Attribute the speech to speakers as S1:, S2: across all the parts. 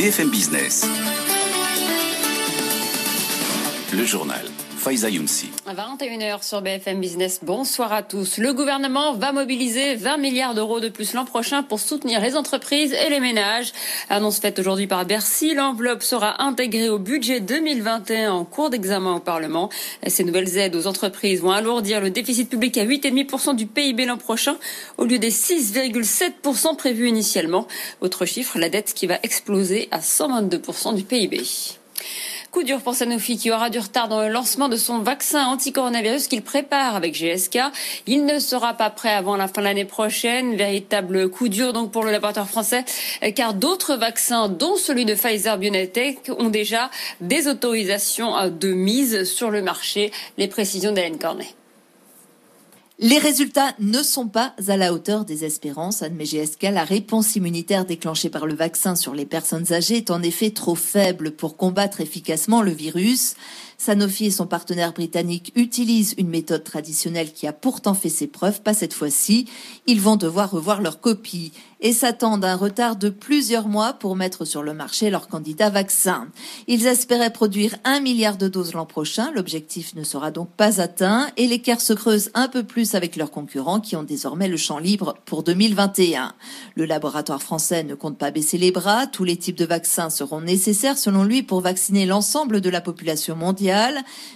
S1: BFM Business. Le journal. Faiza Younsi.
S2: 21h sur BFM Business. Bonsoir à tous. Le gouvernement va mobiliser 20 milliards d'euros de plus l'an prochain pour soutenir les entreprises et les ménages. Annonce faite aujourd'hui par Bercy. L'enveloppe sera intégrée au budget 2021 en cours d'examen au Parlement. Ces nouvelles aides aux entreprises vont alourdir le déficit public à 8,5% du PIB l'an prochain au lieu des 6,7% prévus initialement. Autre chiffre, la dette qui va exploser à 122% du PIB. Coup dur pour Sanofi qui aura du retard dans le lancement de son vaccin anti-coronavirus qu'il prépare avec GSK. Il ne sera pas prêt avant la fin de l'année prochaine. Véritable coup dur donc pour le laboratoire français car d'autres vaccins dont celui de Pfizer BioNTech ont déjà des autorisations de mise sur le marché. Les précisions d'Hélène Cornet.
S3: Les résultats ne sont pas à la hauteur des espérances, admet GSK. La réponse immunitaire déclenchée par le vaccin sur les personnes âgées est en effet trop faible pour combattre efficacement le virus. Sanofi et son partenaire britannique utilisent une méthode traditionnelle qui a pourtant fait ses preuves, pas cette fois-ci. Ils vont devoir revoir leur copie et s'attendent à un retard de plusieurs mois pour mettre sur le marché leur candidat vaccin. Ils espéraient produire un milliard de doses l'an prochain. L'objectif ne sera donc pas atteint et l'écart se creuse un peu plus avec leurs concurrents qui ont désormais le champ libre pour 2021. Le laboratoire français ne compte pas baisser les bras. Tous les types de vaccins seront nécessaires selon lui pour vacciner l'ensemble de la population mondiale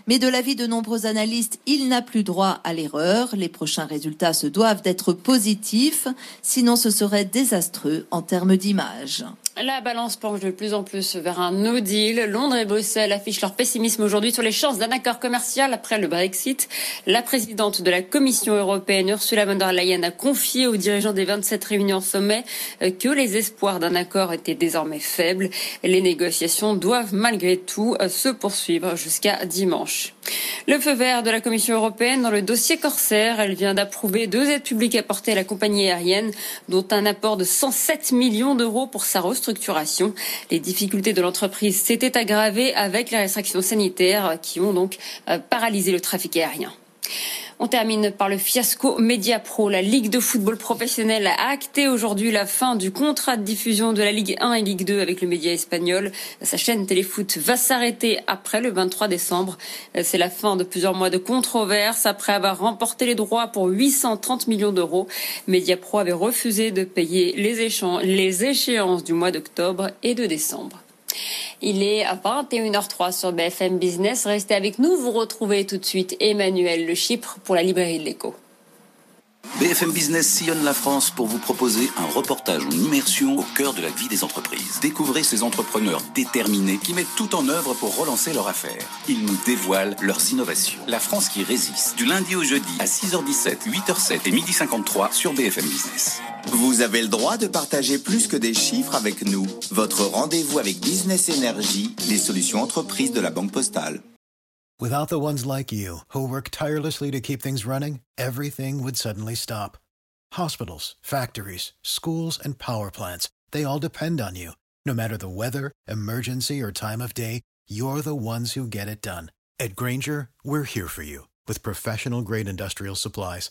S3: mais de l'avis de nombreux analystes, il n'a plus droit à l'erreur. Les prochains résultats se doivent d'être positifs, sinon ce serait désastreux en termes d'image.
S2: La balance penche de plus en plus vers un no deal. Londres et Bruxelles affichent leur pessimisme aujourd'hui sur les chances d'un accord commercial après le Brexit. La présidente de la Commission européenne, Ursula von der Leyen, a confié aux dirigeants des 27 réunions sommet euh, que les espoirs d'un accord étaient désormais faibles. Les négociations doivent malgré tout euh, se poursuivre jusqu'à dimanche. Le feu vert de la Commission européenne dans le dossier Corsair. Elle vient d'approuver deux aides publiques apportées à la compagnie aérienne, dont un apport de 107 millions d'euros pour sa restructuration. Les difficultés de l'entreprise s'étaient aggravées avec les restrictions sanitaires qui ont donc euh, paralysé le trafic aérien. On termine par le fiasco Media Pro. La Ligue de football professionnel a acté aujourd'hui la fin du contrat de diffusion de la Ligue 1 et Ligue 2 avec le média espagnol. Sa chaîne Téléfoot va s'arrêter après le 23 décembre. C'est la fin de plusieurs mois de controverse après avoir remporté les droits pour 830 millions d'euros. Media Pro avait refusé de payer les échéances du mois d'octobre et de décembre. Il est à 21h03 sur BFM Business. Restez avec nous. Vous retrouvez tout de suite Emmanuel Le Chypre pour la librairie de l'écho.
S1: BFM Business sillonne la France pour vous proposer un reportage en immersion au cœur de la vie des entreprises. Découvrez ces entrepreneurs déterminés qui mettent tout en œuvre pour relancer leur affaire. Ils nous dévoilent leurs innovations. La France qui résiste. Du lundi au jeudi à 6h17, 8h07 et 12h53 sur BFM Business.
S4: Vous avez le droit de partager plus que des chiffres avec nous. Votre rendez-vous avec Business Energy, les solutions entreprises de la Banque Postale.
S5: Without the ones like you, who work tirelessly to keep things running, everything would suddenly stop. Hospitals, factories, schools, and power plants, they all depend on you. No matter the weather, emergency, or time of day, you're the ones who get it done. At Granger, we're here for you with professional grade industrial supplies.